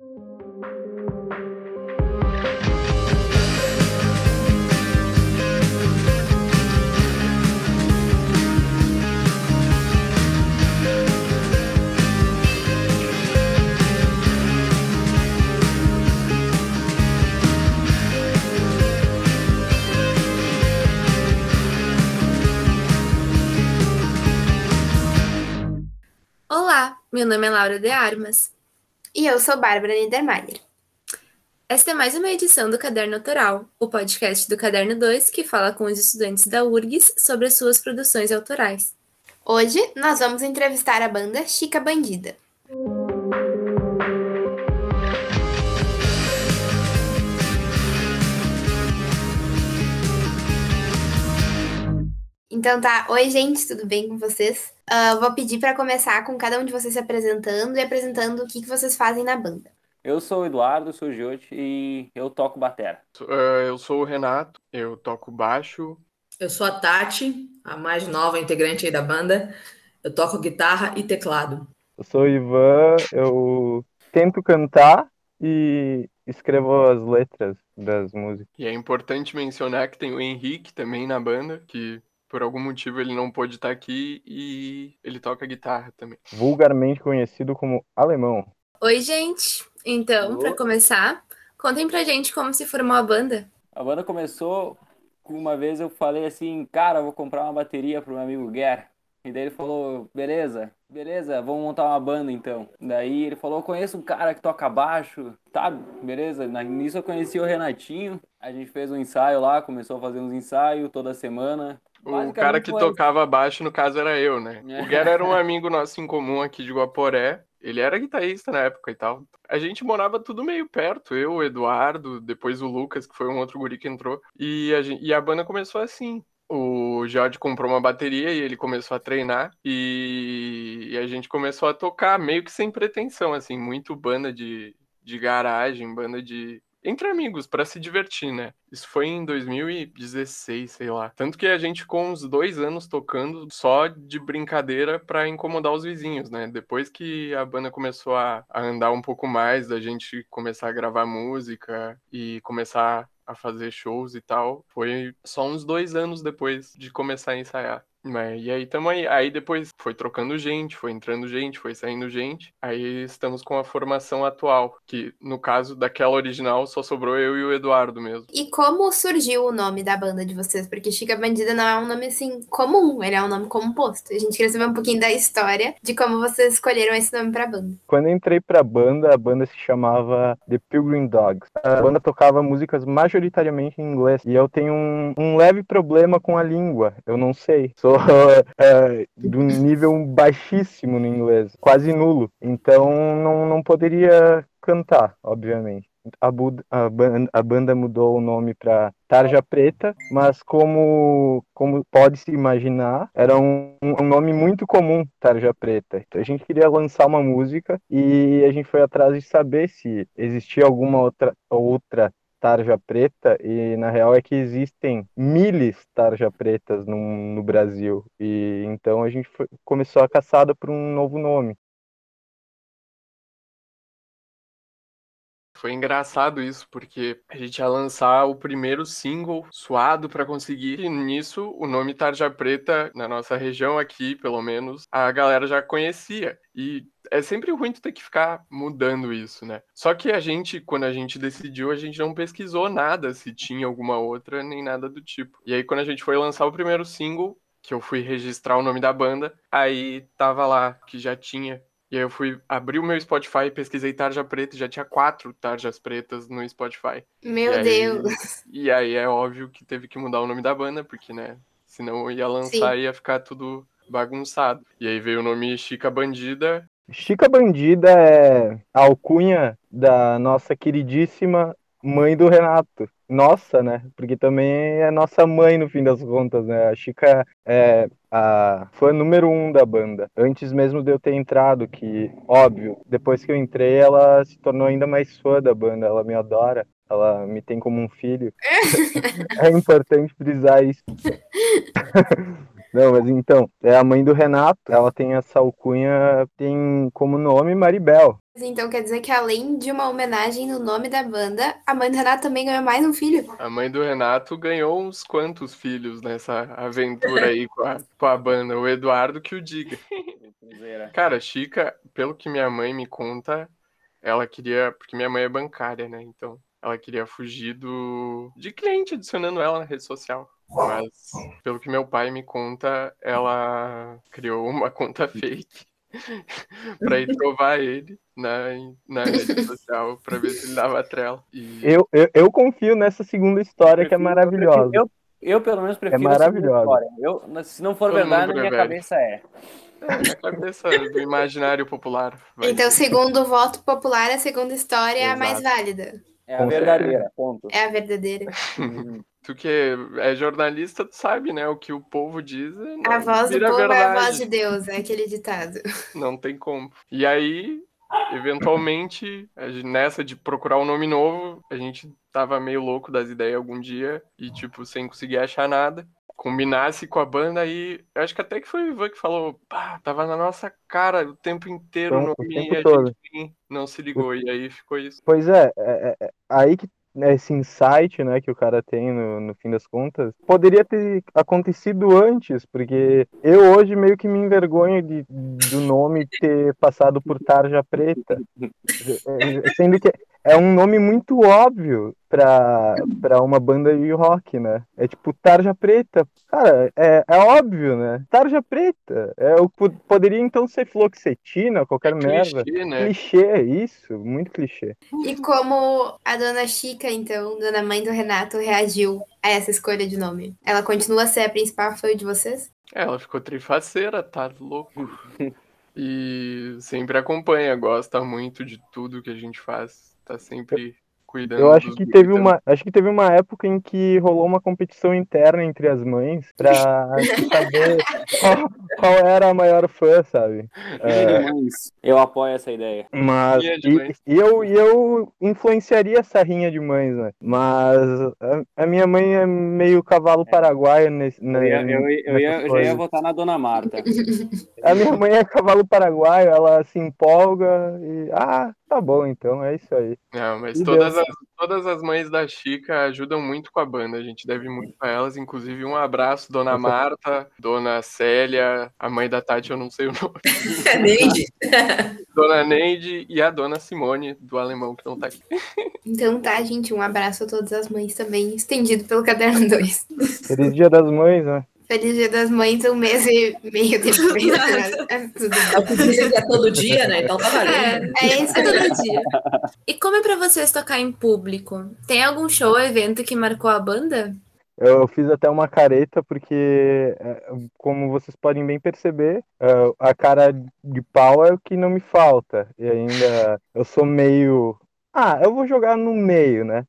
Olá, meu nome é Laura de Armas. E eu sou Bárbara Niedermayer. Esta é mais uma edição do Caderno Autoral, o podcast do Caderno 2 que fala com os estudantes da URGS sobre as suas produções autorais. Hoje nós vamos entrevistar a banda Chica Bandida. Então tá, oi gente, tudo bem com vocês? Uh, vou pedir para começar com cada um de vocês se apresentando e apresentando o que, que vocês fazem na banda. Eu sou o Eduardo, sou o Giote e eu toco batera. Uh, eu sou o Renato, eu toco baixo. Eu sou a Tati, a mais nova integrante aí da banda. Eu toco guitarra e teclado. Eu sou o Ivan, eu tento cantar e escrevo as letras das músicas. E é importante mencionar que tem o Henrique também na banda, que por algum motivo ele não pôde estar aqui e ele toca guitarra também. Vulgarmente conhecido como alemão. Oi, gente. Então, para começar, contem pra gente como se formou a banda. A banda começou uma vez eu falei assim, cara, vou comprar uma bateria pro meu amigo Guer. E daí ele falou, beleza, beleza, vamos montar uma banda então. Daí ele falou, conheço um cara que toca baixo, tá, beleza. Nisso eu conheci o Renatinho, a gente fez um ensaio lá, começou a fazer uns ensaios toda semana. O cara que tocava baixo, no caso, era eu, né? É. O Guerra era um amigo nosso em comum aqui de Guaporé. Ele era guitarrista na época e tal. A gente morava tudo meio perto, eu, o Eduardo, depois o Lucas, que foi um outro guri que entrou. E a, gente, e a banda começou assim. O Jorge comprou uma bateria e ele começou a treinar. E, e a gente começou a tocar, meio que sem pretensão, assim, muito banda de, de garagem, banda de, entre amigos, para se divertir, né? Isso foi em 2016, sei lá. Tanto que a gente ficou uns dois anos tocando só de brincadeira para incomodar os vizinhos, né? Depois que a banda começou a, a andar um pouco mais, da gente começar a gravar música e começar a fazer shows e tal, foi só uns dois anos depois de começar a ensaiar. Mas, e aí tamo aí. Aí depois foi trocando gente, foi entrando gente, foi saindo gente. Aí estamos com a formação atual, que no caso daquela original só sobrou eu e o Eduardo mesmo. E como surgiu o nome da banda de vocês? Porque Chica Bandida não é um nome assim comum, ele é um nome composto. A gente queria saber um pouquinho da história de como vocês escolheram esse nome pra banda. Quando eu entrei pra banda, a banda se chamava The Pilgrim Dogs. A banda tocava músicas majoritariamente em inglês. E eu tenho um, um leve problema com a língua. Eu não sei. Sou é, do nível baixíssimo no inglês, quase nulo. Então não, não poderia cantar, obviamente. A, a, a, banda mudou o nome para Tarja Preta, mas como, como pode se imaginar, era um, um, nome muito comum, Tarja Preta. Então a gente queria lançar uma música e a gente foi atrás de saber se existia alguma outra, outra tarja preta e na real é que existem miles tarja pretas no, no Brasil e então a gente foi, começou a caçada por um novo nome. Foi engraçado isso, porque a gente ia lançar o primeiro single suado para conseguir. E nisso, o nome Tarja Preta, na nossa região aqui, pelo menos, a galera já conhecia. E é sempre ruim tu ter que ficar mudando isso, né? Só que a gente, quando a gente decidiu, a gente não pesquisou nada se tinha alguma outra, nem nada do tipo. E aí, quando a gente foi lançar o primeiro single, que eu fui registrar o nome da banda, aí tava lá que já tinha e aí eu fui abrir o meu Spotify e pesquisei tarja preta e já tinha quatro tarjas pretas no Spotify. Meu e Deus! Aí, e aí é óbvio que teve que mudar o nome da banda, porque, né? Senão eu ia lançar e ia ficar tudo bagunçado. E aí veio o nome Chica Bandida. Chica Bandida é a alcunha da nossa queridíssima mãe do Renato. Nossa, né? Porque também é nossa mãe no fim das contas, né? A Chica é a fã número um da banda. Antes mesmo de eu ter entrado, que, óbvio, depois que eu entrei, ela se tornou ainda mais fã da banda. Ela me adora. Ela me tem como um filho. é importante frisar isso. Não, mas então, é a mãe do Renato, ela tem essa alcunha, tem como nome Maribel. Então quer dizer que além de uma homenagem no nome da banda, a mãe do Renato também ganhou mais um filho. A mãe do Renato ganhou uns quantos filhos nessa aventura aí com a, com a banda. O Eduardo que o diga. Cara, Chica, pelo que minha mãe me conta, ela queria. Porque minha mãe é bancária, né? Então ela queria fugir do de cliente adicionando ela na rede social. Mas, pelo que meu pai me conta, ela criou uma conta fake pra ir trovar ele na, na rede social pra ver se ele dava trela. E Eu, eu, eu confio nessa segunda história que é maravilhosa. Eu, eu, pelo menos, prefiro É a segunda maravilhosa. história. Eu, se não for Todo verdade, na minha é velho. cabeça é. é, na cabeça do imaginário popular. vai Então, segundo o voto popular, a segunda história é a mais Exato. válida. É a verdadeira, ponto. É a verdadeira. Tu que é jornalista, tu sabe, né? O que o povo diz. Não A voz do povo é a verdade. voz de Deus, é aquele ditado. Não tem como. E aí, eventualmente, nessa de procurar um nome novo, a gente tava meio louco das ideias algum dia e, tipo, sem conseguir achar nada. Combinasse com a banda aí, eu acho que até que foi o Ivan que falou, pá, tava na nossa cara o tempo inteiro o Então, o nome tempo e a todo. gente não se ligou. E aí ficou isso. Pois é, é, é, é aí que esse insight, né, que o cara tem no, no fim das contas, poderia ter acontecido antes, porque eu hoje meio que me envergonho de, do nome ter passado por Tarja Preta, sendo que é um nome muito óbvio pra, pra uma banda de rock, né? É tipo Tarja Preta. Cara, é, é óbvio, né? Tarja Preta. É, o, po- poderia então ser fluoxetina, qualquer merda. Clichê, né? Clichê, isso, muito clichê. E como a dona Chica, então, dona mãe do Renato, reagiu a essa escolha de nome? Ela continua a ser a principal fã de vocês? É, Ela ficou trifaceira, tá louco. E sempre acompanha, gosta muito de tudo que a gente faz. Tá sempre cuidando Eu acho dos que teve também. uma, acho que teve uma época em que rolou uma competição interna entre as mães pra saber qual, qual era a maior fã, sabe? É, Mães, Eu apoio essa ideia. mas e, e eu, e eu influenciaria essa rinha de mães, né? Mas a, a minha mãe é meio cavalo paraguaio nesse, Eu, né, ia, eu, ia- eu, ia- eu já ia votar na Dona Marta. A minha mãe é cavalo paraguaio, ela se empolga e ah, tá bom então, é isso aí. Não, mas E todas Deus. as, todas as mães da Chica ajudam muito com a banda. A gente deve muito a elas. Inclusive, um abraço, Dona. Marta, Dona Célia, a mãe da Tati, eu não sei o nome. É Neide. Dona Neide e a Dona Simone, do alemão, que não tá aqui. Então tá, gente, um abraço a todas as mães também, estendido pelo Caderno 2. Feliz Dia das Mães, né? Feliz Dia das Mães, um mês e meio depois. né? É tudo bem. É é todo dia, né? Então tá valendo. É isso É aí. todo dia. E como é pra vocês tocar em público? Tem algum show ou evento que marcou a banda? Eu fiz até uma careta porque, é, como vocês podem bem perceber, é, a cara de pau é o que não me falta. E ainda eu sou meio. Ah, eu vou jogar no meio, né?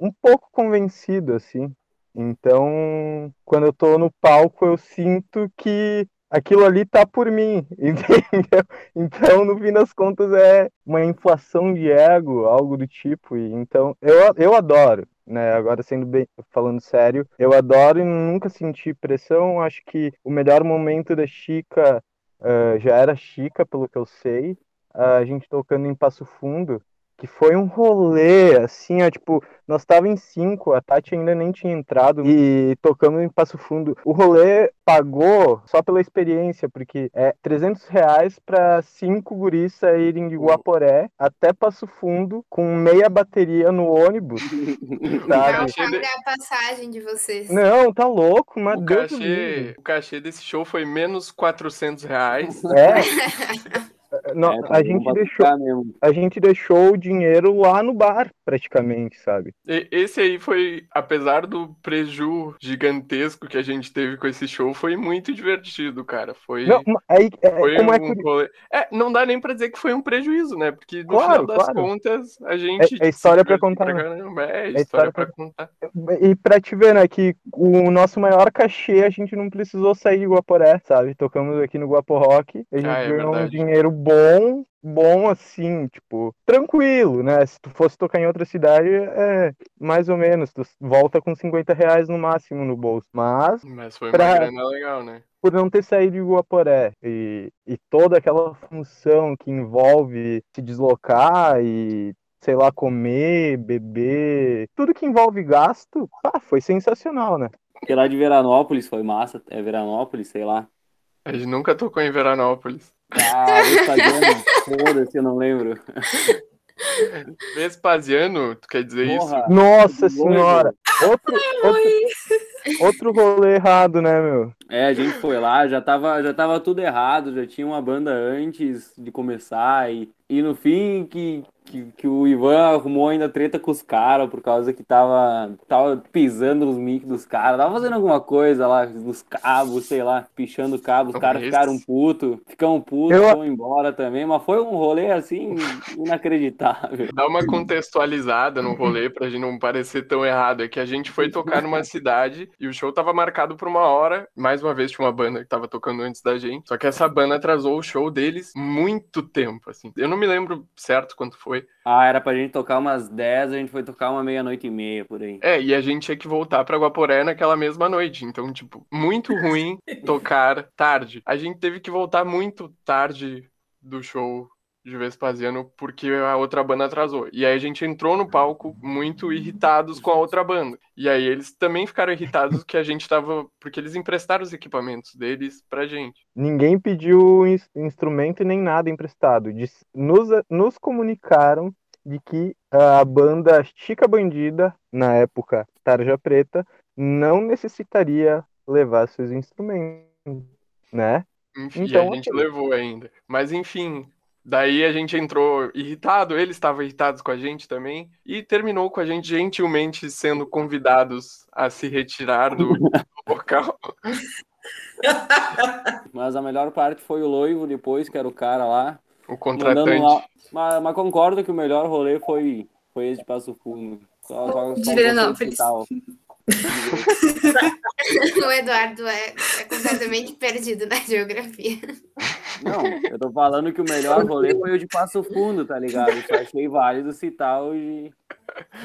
Um pouco convencido, assim. Então, quando eu tô no palco, eu sinto que aquilo ali tá por mim, entendeu? Então, no fim das contas, é uma inflação de ego, algo do tipo. E, então, eu, eu adoro né? Agora sendo bem, falando sério, eu adoro e nunca senti pressão. Acho que o melhor momento da Chica eh, já era Chica, pelo que eu sei. a gente tocando em Passo Fundo, que foi um rolê, assim, ó, tipo, nós tava em cinco, a Tati ainda nem tinha entrado e tocamos em Passo Fundo. O rolê pagou só pela experiência, porque é 300 reais pra cinco guris saírem de Guaporé até Passo Fundo com meia bateria no ônibus, Não sabe? paga a passagem de vocês. Não, tá louco, mas O cachê, o cachê desse show foi menos 400 reais. É. Não, É, tá a bom gente pra deixou, a gente deixou o dinheiro lá no bar, praticamente, sabe? E- Esse aí foi, apesar do preju gigantesco que a gente teve com esse show, foi muito divertido, cara. Foi, Não, aí, é, foi como é um curi- rolê. É, não dá nem pra dizer que foi um prejuízo, né? Porque no Claro, final das claro. contas, a gente. É- é história pra contar, né? caramba, É, história história pra- pra contar. E pra te ver, né, que o nosso maior cachê a gente não precisou sair de Guaporé, sabe? Tocamos aqui no Guapo Rock, a gente Ah, é ganhou um verdade. dinheiro bom bom, bom assim, tipo, tranquilo, né? Se tu fosse tocar em outra cidade, é mais ou menos, tu volta com 50 reais no máximo no bolso. Mas, Mas foi Pra- uma grana legal, né? por não ter saído de Guaporé e, e toda aquela função que envolve se deslocar e, sei lá, comer, beber, tudo que envolve gasto, pá, foi sensacional, né? Porque lá de Veranópolis foi massa. É Veranópolis, sei lá. A gente nunca tocou em Veranópolis. Ah, Vespasiano, foda-se, eu não lembro. Vespasiano, tu quer dizer isso? Nossa senhora! Outro, outro, outro rolê errado, né, meu? É, a gente foi lá, já tava, já tava tudo errado, já tinha uma banda antes de começar e, e no fim que, que, que o Ivan arrumou ainda treta com os caras por causa que tava, tava pisando nos mic dos caras, tava fazendo alguma coisa lá, nos cabos, sei lá, pichando cabo, os caras ficaram puto, ficam putos, Eu- foram embora também, mas foi um rolê assim inacreditável. Dá uma contextualizada no rolê pra gente não parecer tão errado. É que a gente foi tocar numa cidade e o show tava marcado por uma hora. Mais uma vez tinha uma banda que tava tocando antes da gente. Só que essa banda atrasou o show deles muito tempo, assim. Eu não me lembro certo quanto foi. Ah, era pra gente tocar umas 10, a gente foi tocar uma meia-noite e meia por aí. É, e a gente tinha que voltar pra Guaporé naquela mesma noite. Então, tipo, muito ruim tocar tarde. A gente teve que voltar muito tarde do show de Vespasiano porque a outra banda atrasou. E aí a gente entrou no palco muito irritados com a outra banda. E aí eles também ficaram irritados que a gente tava. Porque eles emprestaram os equipamentos deles pra gente. Ninguém pediu ins- instrumento e nem nada emprestado. Nos, nos comunicaram de que a banda Chica Bandida, na época Tarja Preta, não necessitaria levar seus instrumentos, né? Enfim, Então, a gente ok. levou ainda. Mas enfim, daí a gente entrou irritado, eles estavam irritados com a gente também, e terminou com a gente gentilmente sendo convidados a se retirar do, do local. Mas a melhor parte foi o Loivo depois, que era o cara lá. O contratante. lá. Mas, mas concordo que o melhor rolê foi, foi esse de Passo Fundo. Só, só, um O Eduardo é, é completamente perdido na geografia. Não, eu tô falando que o melhor rolê foi o de Passo Fundo, tá ligado? Eu só achei válido citar o de.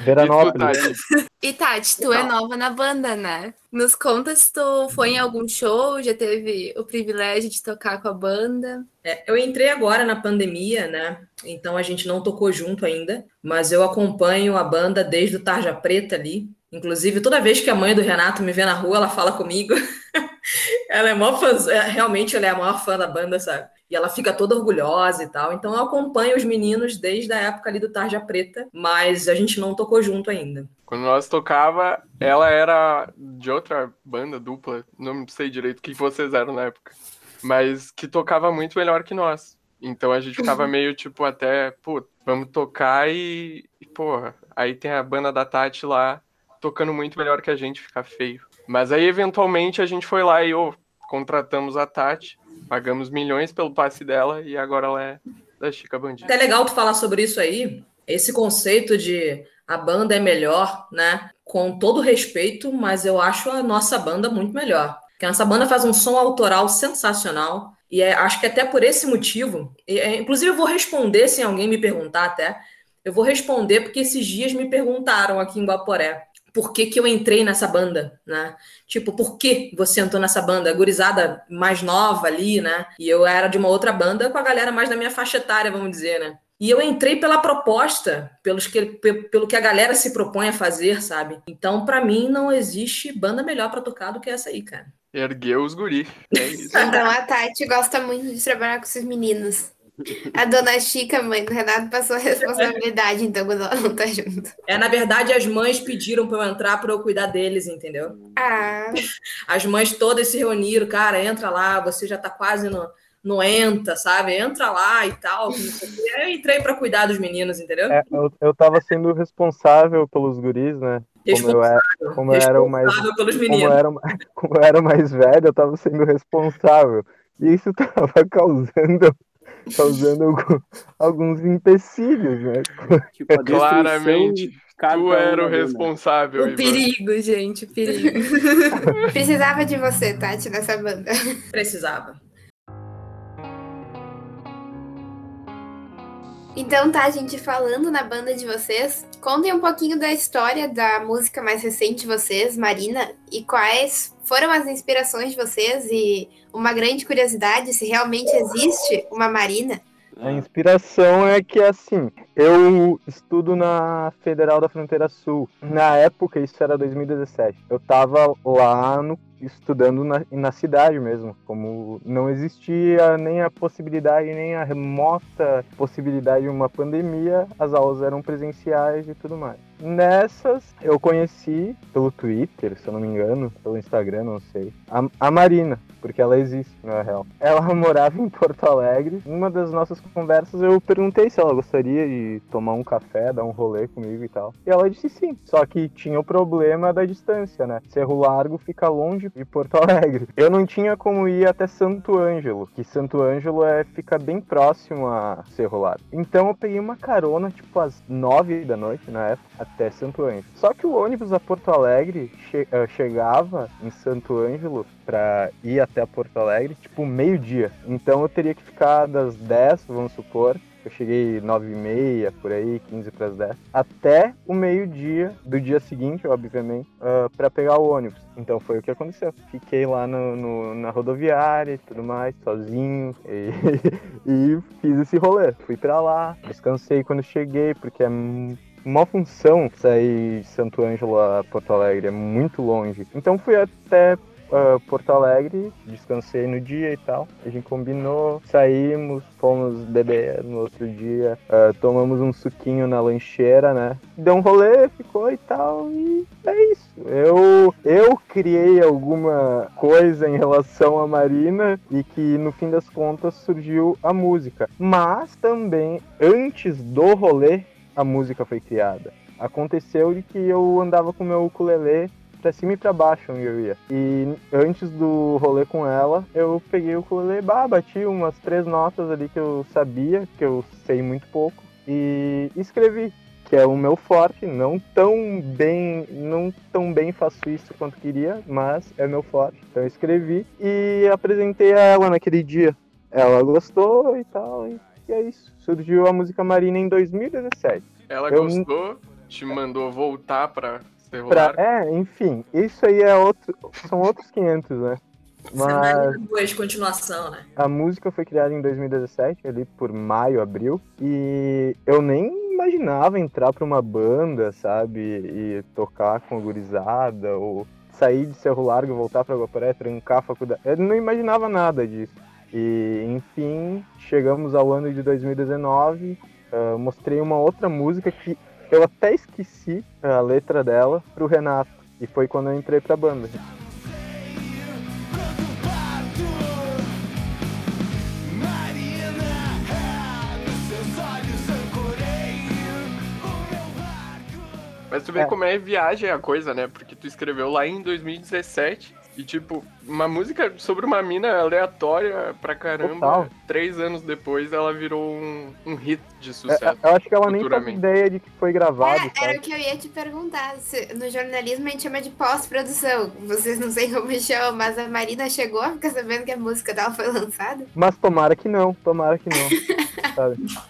Veranópolis. E Tati, tu é nova na banda, né? Nos conta se tu foi em algum show, já teve o privilégio de tocar com a banda. É, eu entrei agora na pandemia, né? Então a gente não tocou junto ainda, mas eu acompanho a banda desde o Tarja Preta ali. Inclusive, toda vez que a mãe do Renato me vê na rua, ela fala comigo. ela é maior fã, é, realmente ela é a maior fã da banda, sabe? E ela fica toda orgulhosa e tal. Então eu acompanho os meninos desde a época ali do Tarja Preta, mas a gente não tocou junto ainda. Quando nós tocava, ela era de outra banda dupla, não sei direito o que vocês eram na época, mas que tocava muito melhor que nós. Então a gente ficava meio tipo até, pô, vamos tocar e, e, porra, aí tem a banda da Tati lá tocando muito melhor que a gente, fica feio. Mas aí eventualmente a gente foi lá e ô, contratamos a Tati, pagamos milhões pelo passe dela e agora ela é da Chica Bandida. Até legal tu falar sobre isso aí, esse conceito de a banda é melhor, né? Com todo respeito, mas eu acho a nossa banda muito melhor. Porque a nossa banda faz um som autoral sensacional. E é- acho que até por esse motivo, e, é, inclusive eu vou responder se alguém me perguntar até, eu vou responder porque esses dias me perguntaram aqui em Guaporé por que, que eu entrei nessa banda, né? Tipo, por que você entrou nessa banda? Gurizada mais nova ali, né? E eu era de uma outra banda com a galera mais da minha faixa etária, vamos dizer, né? E eu entrei pela proposta, pelos que, pe- pelo que a galera se propõe a fazer, sabe? Então, pra mim, não existe banda melhor pra tocar do que essa aí, cara. Ergueu os guri. É isso. Então a Tati gosta muito de trabalhar com esses meninos. A dona Chica, mãe do Renato, passou a responsabilidade, então, quando ela não tá junto. É, na verdade, as mães pediram pra eu entrar pra eu cuidar deles, entendeu? Ah, As mães todas se reuniram, cara, entra lá, você já tá quase no, no ENTA, sabe? Entra lá e tal. Eu entrei pra cuidar dos meninos, entendeu? É, eu, eu tava sendo responsável pelos guris, né? Como eu, era, como eu era o mais pelos como eu, meninos. era, como eu era o mais velho, eu tava sendo responsável. E isso tava causando, causando algum- alguns empecilhos, né? Tipo, Claramente, de cada Tu era o banda. responsável, O Ivan. perigo, gente, o perigo. precisava de você, Tati, nessa banda. Precisava. Então tá, gente, falando na banda de vocês, contem um pouquinho da história da música mais recente de vocês, Marina, e quais foram as inspirações de vocês e uma grande curiosidade se realmente existe uma Marina. A inspiração é que, assim, eu estudo na Federal da Fronteira Sul. Na época, isso era 2017. Eu tava lá no, estudando na, na cidade mesmo. Como não existia nem a possibilidade, nem a remota possibilidade de uma pandemia, as aulas eram presenciais e tudo mais. Nessas, eu conheci pelo Twitter, se eu não me engano, pelo Instagram, não sei, a, a Marina, porque ela existe, na real. Ela morava em Porto Alegre. Uma das nossas conversas, eu perguntei se ela gostaria de tomar um café, dar um rolê comigo e tal. E ela disse sim. Só que tinha o problema da distância, né? Cerro Largo fica longe de Porto Alegre. Eu não tinha como ir até Santo Ângelo, que Santo Ângelo é, fica bem próximo a Cerro Largo. Então eu peguei uma carona, tipo, às nove da noite, na época até Santo Ângelo. Só que o ônibus a Porto Alegre che uh, chegava em Santo Ângelo para ir até Porto Alegre, tipo, meio-dia. Então eu teria que ficar das 10, vamos supor, eu cheguei 9 e meia, por aí, 15 para as 10, até o meio-dia do dia seguinte, obviamente, uh, para pegar o ônibus. Então foi o que aconteceu. Fiquei lá no, no na rodoviária e tudo mais, sozinho, e, e fiz esse rolê. Fui para lá, descansei quando cheguei, porque é uma função sair de Santo Ângelo a Porto Alegre, é muito longe. Então fui até uh, Porto Alegre, descansei no dia e tal. A gente combinou, saímos, fomos beber no outro dia, uh, tomamos um suquinho na lancheira, né? Deu um rolê, ficou e tal, e é isso. Eu, eu criei alguma coisa em relação à Marina e que no fim das contas surgiu a música. Mas também, antes do rolê, a música foi criada. Aconteceu de que eu andava com meu ukulele pra cima e pra baixo onde eu ia. E antes do rolê com ela, eu peguei o ukulele, bah, bati umas três notas ali que eu sabia, que eu sei muito pouco, e escrevi. Que é o meu forte, não tão bem, não tão bem faço isso quanto queria, mas é meu forte. Então eu escrevi e apresentei a ela naquele dia. Ela gostou e tal, e e é isso. Surgiu a música Marina em 2017. Ela eu... gostou, te mandou voltar pra ser pra... É, enfim, isso aí é outro. São outros 500, né? Mas de continuação, né? A música foi criada em 2017, ali por maio, abril, e eu nem imaginava entrar pra uma banda, sabe, e tocar com a gurizada, ou sair de Cerro Largo e voltar pra Guaporé, trancar a faculdade. Eu não imaginava nada disso. E, enfim, chegamos ao ano de 2019. Uh, mostrei uma outra música que eu até esqueci a letra dela pro Renato. E foi quando eu entrei pra banda. Mas tu vê é. como é viagem a coisa, né? Porque tu escreveu lá em 2017 e, tipo, uma música sobre uma mina aleatória pra caramba. Total. Três anos depois ela virou um, um hit de sucesso. É, eu acho que ela nem faz ideia de que foi gravado. É, era o que eu ia te perguntar. Se, no jornalismo a gente chama de pós-produção. Vocês não sei como chamam, mas a Marina chegou a ficar sabendo que a música dela foi lançada? Mas tomara que não, tomara que não.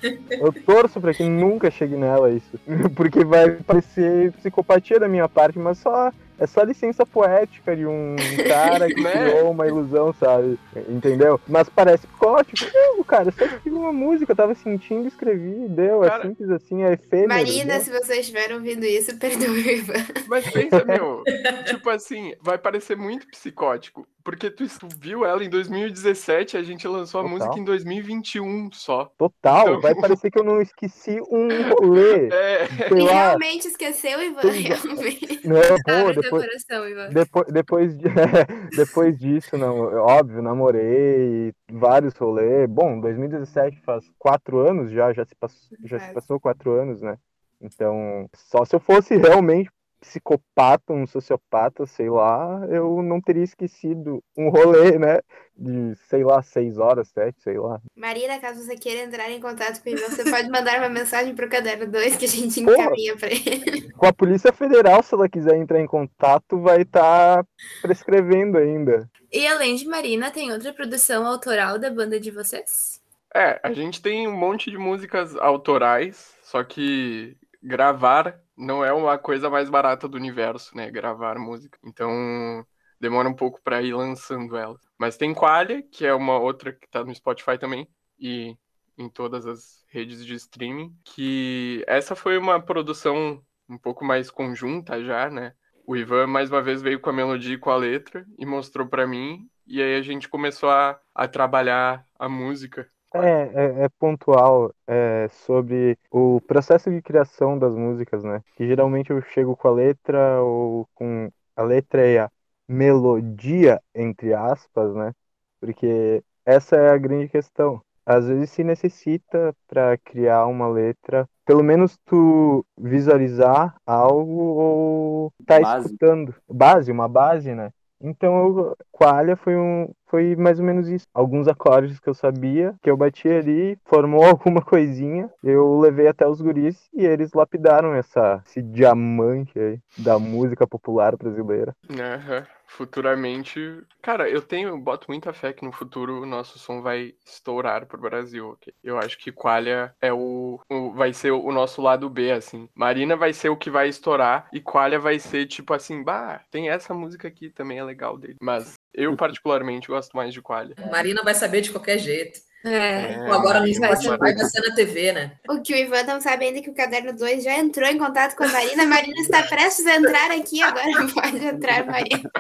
eu torço pra que nunca chegue nela isso. Porque vai parecer psicopatia da minha parte, mas só é só licença poética de um cara que né? criou uma ilusão, sabe? Entendeu? Mas parece psicótico. Não, cara, só escrevi uma música, eu tava sentindo, escrevi, deu. É cara, é simples assim, é efêmero. Marina, se vocês estiverem ouvindo isso, perdoe. Mas pensa, meu, tipo assim, vai parecer muito psicótico. Porque tu, viu ela em 2017 a gente lançou a Total. música em 2021 só. Total, então... vai parecer que eu não esqueci um rolê. É. E realmente esqueceu, Ivan, realmente. Não, pô, depois, coração, Ivan. Depois, depois, de, depois disso, não, óbvio, namorei, vários rolês. Bom, 2017 faz quatro anos já, já se, passou, já se passou quatro anos, né? Então, só se eu fosse realmente psicopata, um sociopata, sei lá, eu não teria esquecido um rolê, né? De, sei lá, seis horas, sete, sei lá. Marina, caso você queira entrar em contato com ele, você pode mandar uma mensagem pro Caderno 2 que a gente encaminha para ele. Com a Polícia Federal, se ela quiser entrar em contato, vai estar tá prescrevendo ainda. E além de Marina, tem outra produção autoral da banda de vocês? É, a gente tem um monte de músicas autorais, só que gravar não é uma coisa mais barata do universo, né? Gravar música. Então demora um pouco para ir lançando elas. Mas tem Qualia, que é uma outra que tá no Spotify também e em todas as redes de streaming, que essa foi uma produção um pouco mais conjunta já, né? O Ivan mais uma vez veio com a melodia e com a letra e mostrou para mim e aí a gente começou a, a trabalhar a música é, é, é pontual é, sobre o processo de criação das músicas, né? Que geralmente eu chego com a letra ou com a letra e a melodia, entre aspas, né? Porque essa é a grande questão. Às vezes se necessita para criar uma letra, pelo menos tu visualizar algo ou tá base. escutando. Base, uma base, né? Então, Qualia foi um foi mais ou menos isso. Alguns acordes que eu sabia, que eu bati ali, formou alguma coisinha, eu levei até os guris e eles lapidaram essa esse diamante aí da música popular brasileira. Uhum futuramente. Cara, eu tenho, boto muita fé que no futuro o nosso som vai estourar pro Brasil. Eu acho que Qualia é o, o, vai ser o nosso lado B, assim. Marina vai ser o que vai estourar e Qualia vai ser tipo assim, bah, tem essa música aqui também é legal dele. Mas eu particularmente gosto mais de Qualia. Marina vai saber de qualquer jeito. É. é agora no Spotify vai ser na TV, né? O que o Ivan não sabe ainda é que o Caderno 2 já entrou em contato com a Marina. A Marina está prestes a entrar aqui, agora pode entrar, Marina.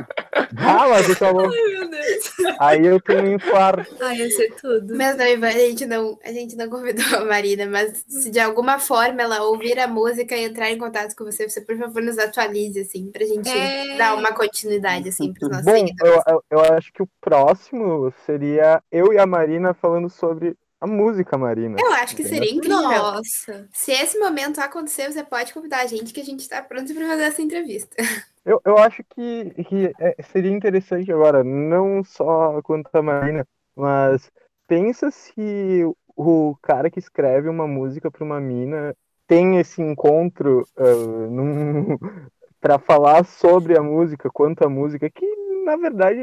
Ah, eu. Ai, meu Deus. Aí eu tenho um infarto. Ai, ia ser tudo. Mas não, Ivan, a gente não, a gente não convidou a Marina, mas se de alguma forma ela ouvir a música e entrar em contato com você, você por favor nos atualize, assim, pra gente é... dar uma continuidade, assim, pros nossos Bom, eu, eu, eu acho que o próximo seria eu e a Marina falando sobre a música Marina. Eu acho que seria incrível. Nossa. Se esse momento acontecer, você pode convidar a gente que a gente está pronto para fazer essa entrevista. Eu, eu acho que, que é, seria interessante agora, não só quanto a Marina, mas pensa se o cara que escreve uma música para uma mina tem esse encontro uh, para falar sobre a música, quanto a música, que na verdade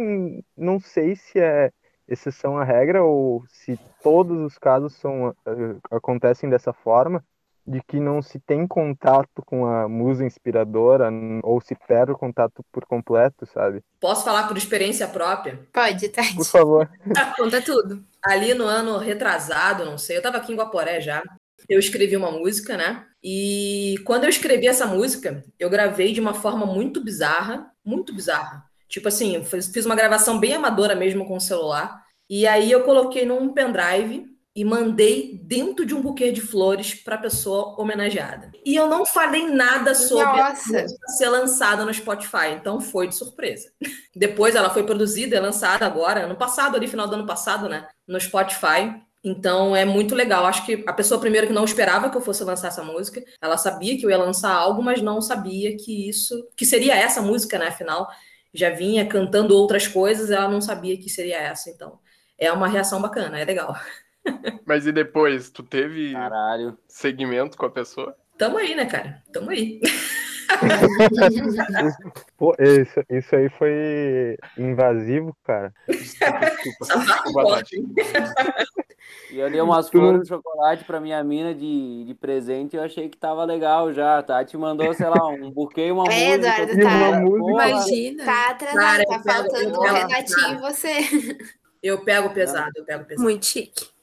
não sei se é exceção à regra ou se todos os casos são, eh, acontecem dessa forma, de que não se tem contato com a musa inspiradora ou se perde o contato por completo, sabe? Posso falar por experiência própria? Pode, tá. Por favor. Conta tudo. Ali no ano retrasado, não sei, eu tava aqui em Guaporé já. Eu escrevi uma música, né? E quando eu escrevi essa música, eu gravei de uma forma muito bizarra, muito bizarra. Tipo assim, fiz uma gravação bem amadora mesmo com o celular. E aí eu coloquei num pendrive e mandei dentro de um buquê de flores para a pessoa homenageada. E eu não falei nada sobre ser lançada no Spotify, então foi de surpresa. Depois ela foi produzida e lançada agora, no passado, ali final do ano passado, né, no Spotify. Então é muito legal. Acho que a pessoa primeiro que não esperava que eu fosse lançar essa música, ela sabia que eu ia lançar algo, mas não sabia que isso, que seria essa música, né, afinal já vinha cantando outras coisas, ela não sabia que seria essa, então é uma reação bacana, é legal. Mas e depois, tu teve Caralho. segmento com a pessoa? Tamo aí, né, cara? Tamo aí. Pô, isso, isso aí foi invasivo, cara. Desculpa, desculpa. E eu dei umas flores de chocolate pra minha mina de, de presente e eu achei que tava legal já. Tá? Te mandou, sei lá, um buquê, uma é, música. Eduardo, tá, uma música. Imagina. Tá atrasado, Cara, tá faltando o Renatinho e você. Eu pego pesado, eu pego pesado. Muito chique.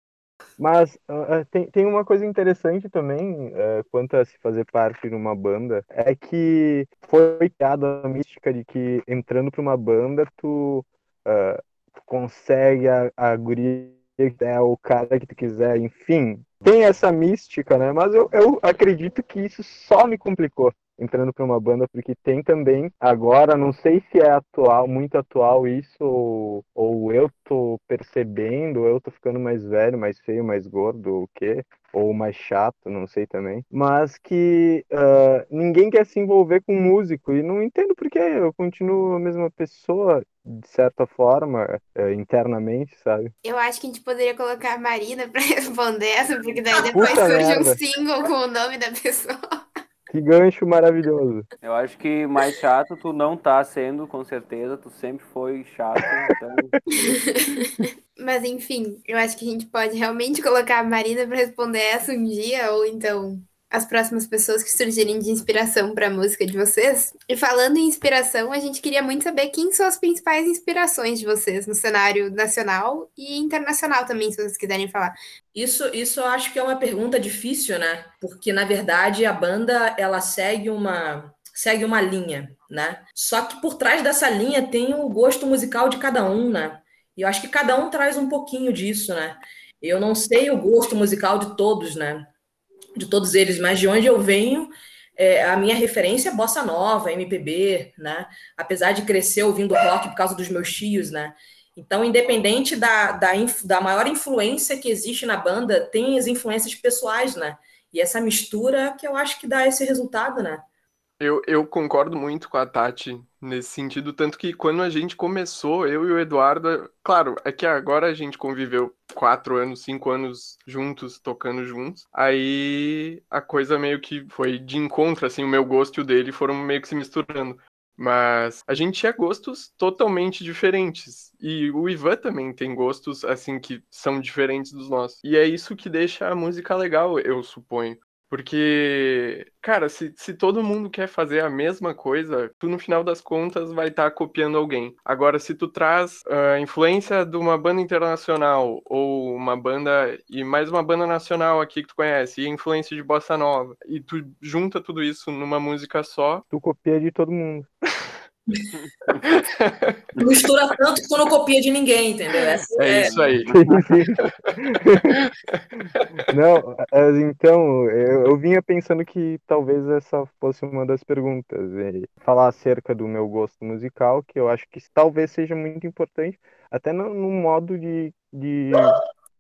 Mas uh, tem, tem uma coisa interessante também uh, quanto a se fazer parte de uma banda, é que foi criada a mística de que entrando para uma banda tu, uh, tu consegue a, a guria é o cara que tu quiser, enfim. Tem essa mística, né? Mas eu, eu acredito que isso só me complicou entrando para uma banda, porque tem também, agora, não sei se é atual, muito atual isso, ou, ou eu tô percebendo, ou eu tô ficando mais velho, mais feio, mais gordo, o quê? Ou mais chato, não sei também. Mas que uh, ninguém quer se envolver com músico, e não entendo porque eu continuo a mesma pessoa, de certa forma, uh, internamente, sabe? Eu acho que a gente poderia colocar a Marina para responder essa, porque daí depois Puta surge merda. um single com o nome da pessoa. Que gancho maravilhoso. Eu acho que mais chato tu não tá sendo, com certeza. Tu sempre foi chato, então. Mas enfim, eu acho que a gente pode realmente colocar a Marina para responder essa um dia, ou então as próximas pessoas que surgirem de inspiração para a música de vocês. E falando em inspiração, a gente queria muito saber quem são as principais inspirações de vocês no cenário nacional e internacional também, se vocês quiserem falar. Isso, isso eu acho que é uma pergunta difícil, né? Porque na verdade a banda ela segue uma segue uma linha, né? Só que por trás dessa linha tem o gosto musical de cada um, né? E eu acho que cada um traz um pouquinho disso, né? Eu não sei o gosto musical de todos, né? De todos eles, mas de onde eu venho, é, a minha referência é bossa nova, MPB, né? Apesar de crescer ouvindo rock por causa dos meus tios, né? Então, independente da, da, da maior influência que existe na banda, tem as influências pessoais, né? E essa mistura que eu acho que dá esse resultado, né? Eu, eu concordo muito com a Tati nesse sentido, tanto que quando a gente começou, eu e o Eduardo, claro, é que agora a gente conviveu quatro anos, cinco anos juntos, tocando juntos, aí a coisa meio que foi de encontro, assim, o meu gosto e o dele foram meio que se misturando. Mas a gente tinha gostos totalmente diferentes. E o Ivan também tem gostos, assim, que são diferentes dos nossos. E é isso que deixa a música legal, eu suponho. Porque, cara, se, se todo mundo quer fazer a mesma coisa, tu no final das contas vai estar tá copiando alguém. Agora, se tu traz a uh, influência de uma banda internacional ou uma banda e mais uma banda nacional aqui que tu conhece, e influência de bossa nova, e tu junta tudo isso numa música só, tu copia de todo mundo. Mistura tanto que tu não copia de ninguém, entendeu? Essa é, é isso aí. não, então, eu, eu, vinha pensando que talvez essa fosse uma das perguntas. Falar acerca do meu gosto musical, que eu acho que talvez seja muito importante, até no, no modo de, de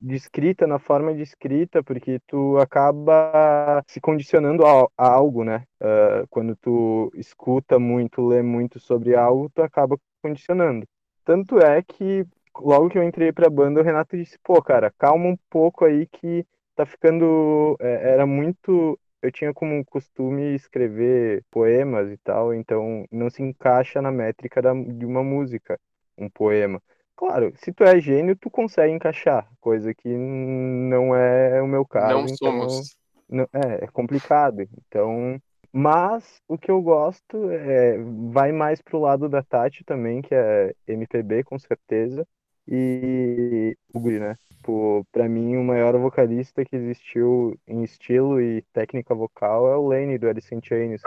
de escrita, na forma de escrita, porque tu acaba se condicionando a, a algo, né? Uh, quando tu escuta muito, lê muito sobre algo, tu acaba condicionando. Tanto é que logo que eu entrei pra banda, o Renato disse, pô, cara, calma um pouco aí que tá ficando. É, era muito. Eu tinha como costume escrever poemas e tal, então não se encaixa na métrica da, de uma música, um poema. Claro, se tu é gênio, tu consegue encaixar, coisa que não é o meu caso. Não então, somos. Não, é, é complicado. Então, mas o que eu gosto é vai mais pro lado da Tati também, que é MPB com certeza, e o Guri, né? Tipo, pra mim, o maior vocalista que existiu em estilo e técnica vocal é o Lane do Alice in Chains.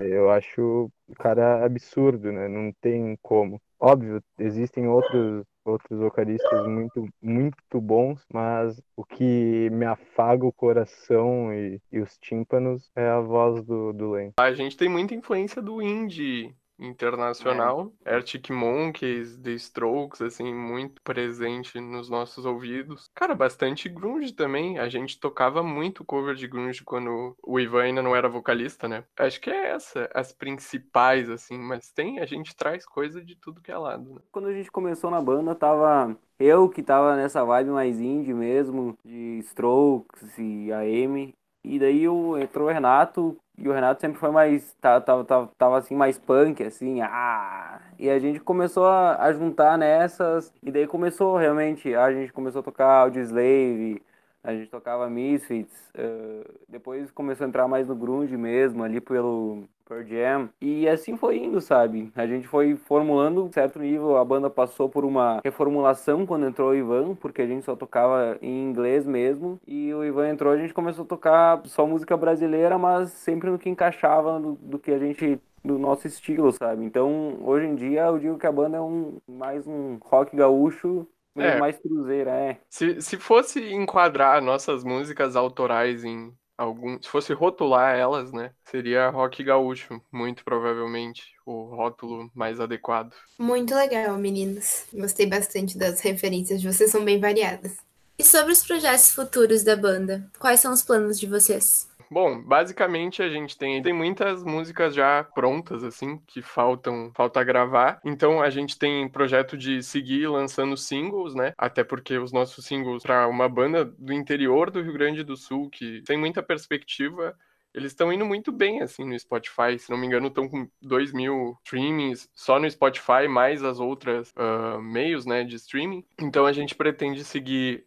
Eu acho o cara absurdo, né? Não tem como. Óbvio, existem outros outros vocalistas muito muito bons, mas o que me afaga o coração e, e os tímpanos é a voz do, do Len. A gente tem muita influência do indie internacional, é. Arctic Monkeys, The Strokes, assim, muito presente nos nossos ouvidos. Cara, bastante grunge também. A gente tocava muito cover de grunge quando o Ivan ainda não era vocalista, né? Acho que é essa, as principais, assim, mas tem, a gente traz coisa de tudo que é lado, né? Quando a gente começou na banda, tava eu que tava nessa vibe mais indie mesmo, de Strokes e AM, e daí entrou o Renato, e o Renato sempre foi mais. Tava, tava, tava, tava assim, mais punk, assim. Ah! E a gente começou a, a, juntar nessas. E daí começou realmente. A gente começou a tocar Audioslave, a gente tocava Misfits. Uh, depois começou a entrar mais no grunge mesmo, ali pelo, Pearl Jam. E assim foi indo, sabe? A gente foi formulando certo nível, a banda passou por uma reformulação quando entrou o Ivan, porque a gente só tocava em inglês mesmo. E o Ivan entrou, a gente começou a tocar só música brasileira, mas sempre no que encaixava do, do que a gente do nosso estilo, sabe? Então, hoje em dia, eu digo que a banda é um mais um rock gaúcho é. mais cruzeira, é. Se, se fosse enquadrar nossas músicas autorais em algum, se fosse rotular elas, né, seria rock gaúcho, muito provavelmente o rótulo mais adequado. Muito legal, meninos. Gostei bastante das referências de vocês, são bem variadas. E sobre os projetos futuros da banda, quais são os planos de vocês? Bom, basicamente a gente tem, tem muitas músicas já prontas, assim, que faltam falta gravar. Então a gente tem projeto de seguir lançando singles, né? Até porque os nossos singles para uma banda do interior do Rio Grande do Sul, que tem muita perspectiva, eles estão indo muito bem, assim, no Spotify. Se não me engano, estão com 2 mil streamings só no Spotify, mais as outras uh, meios, né, de streaming. Então a gente pretende seguir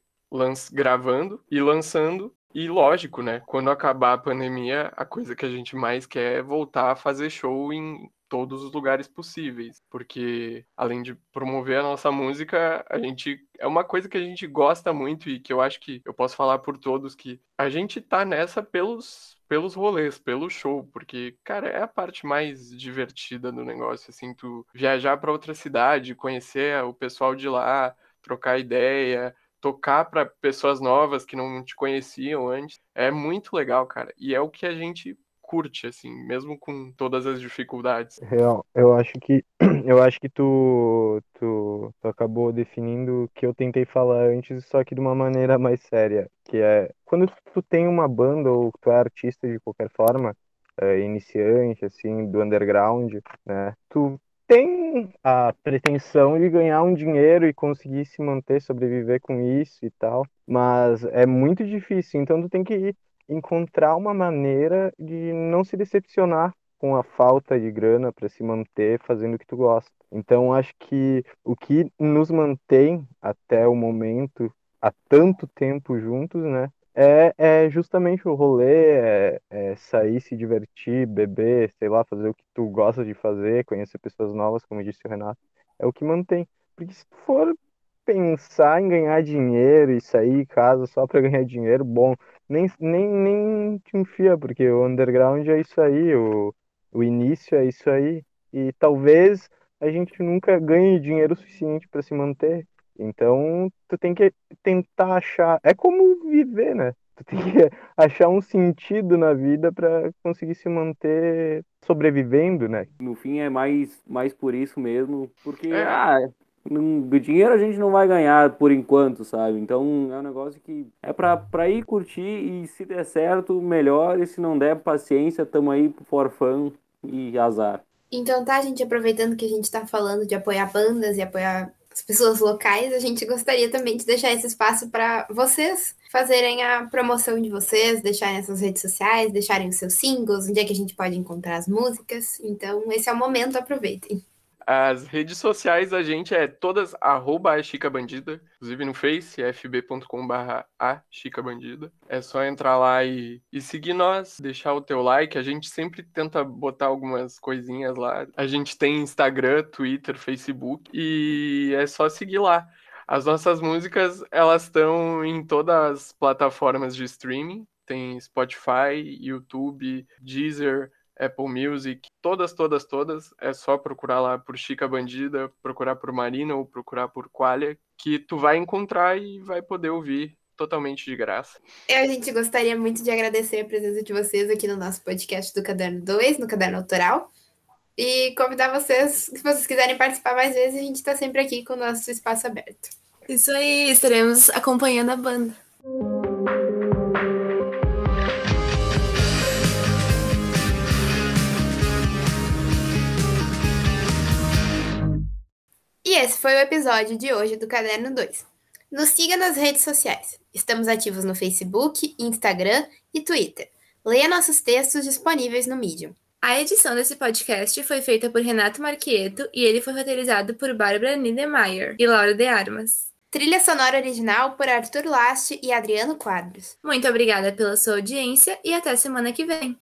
gravando e lançando. E lógico, né? Quando acabar a pandemia, a coisa que a gente mais quer é voltar a fazer show em todos os lugares possíveis, porque além de promover a nossa música, a gente é uma coisa que a gente gosta muito e que eu acho que eu posso falar por todos que a gente tá nessa pelos pelos rolês, pelo show, porque cara, é a parte mais divertida do negócio, assim, tu viajar para outra cidade, conhecer o pessoal de lá, trocar ideia, tocar para pessoas novas que não te conheciam antes, é muito legal, cara. E é o que a gente curte, assim, mesmo com todas as dificuldades. Real, eu acho que eu acho que tu, tu, tu acabou definindo o que eu tentei falar antes, só que de uma maneira mais séria, que é quando tu tem uma banda ou tu é artista de qualquer forma, é, iniciante, assim, do underground, né, tu tem a pretensão de ganhar um dinheiro e conseguir se manter, sobreviver com isso e tal, mas é muito difícil, então tu tem que encontrar uma maneira de não se decepcionar com a falta de grana para se manter fazendo o que tu gosta. Então acho que o que nos mantém até o momento há tanto tempo juntos, né? É, é justamente o rolê, é, é sair, se divertir, beber, sei lá, fazer o que tu gosta de fazer, conhecer pessoas novas, como disse o Renato, é o que mantém. Porque se tu for pensar em ganhar dinheiro e sair de casa só para ganhar dinheiro, bom, nem, nem, nem te enfia, porque o underground é isso aí, o, o início é isso aí, e talvez a gente nunca ganhe dinheiro suficiente para se manter. Então, tu tem que tentar achar. É como viver, né? Tu tem que achar um sentido na vida para conseguir se manter sobrevivendo, né? No fim é mais, mais por isso mesmo, porque é. ah, do dinheiro a gente não vai ganhar por enquanto, sabe? Então é um negócio que é pra, pra ir curtir e se der certo, melhor. E se não der, paciência, tamo aí pro forfã e azar. Então tá, gente, aproveitando que a gente tá falando de apoiar bandas e apoiar as pessoas locais, a gente gostaria também de deixar esse espaço para vocês fazerem a promoção de vocês, deixarem as suas redes sociais, deixarem os seus singles, onde é que a gente pode encontrar as músicas. Então, esse é o momento, aproveitem. As redes sociais a gente é todas arroba a Chica Bandida, inclusive no Face, fb.com.br a Chica Bandida. É só entrar lá e, e seguir nós, deixar o teu like. A gente sempre tenta botar algumas coisinhas lá. A gente tem Instagram, Twitter, Facebook e é só seguir lá. As nossas músicas, elas estão em todas as plataformas de streaming. Tem Spotify, YouTube, Deezer, Apple Music, todas, todas, todas. É só procurar lá por Chica Bandida, procurar por Marina ou procurar por Qualia, que tu vai encontrar e vai poder ouvir totalmente de graça. A gente gostaria muito de agradecer a presença de vocês aqui no nosso podcast do Caderno 2, no Caderno Autoral. E convidar vocês, se vocês quiserem participar mais vezes, a gente está sempre aqui com o nosso espaço aberto. Isso aí, estaremos acompanhando a banda. E esse foi o episódio de hoje do Caderno 2. Nos siga nas redes sociais. Estamos ativos no Facebook, Instagram e Twitter. Leia nossos textos disponíveis no Medium. A edição desse podcast foi feita por Renato Marquieto e ele foi roteirizado por Bárbara Niedermayer e Laura de Armas. Trilha sonora original por Arthur Laste e Adriano Quadros. Muito obrigada pela sua audiência e até semana que vem.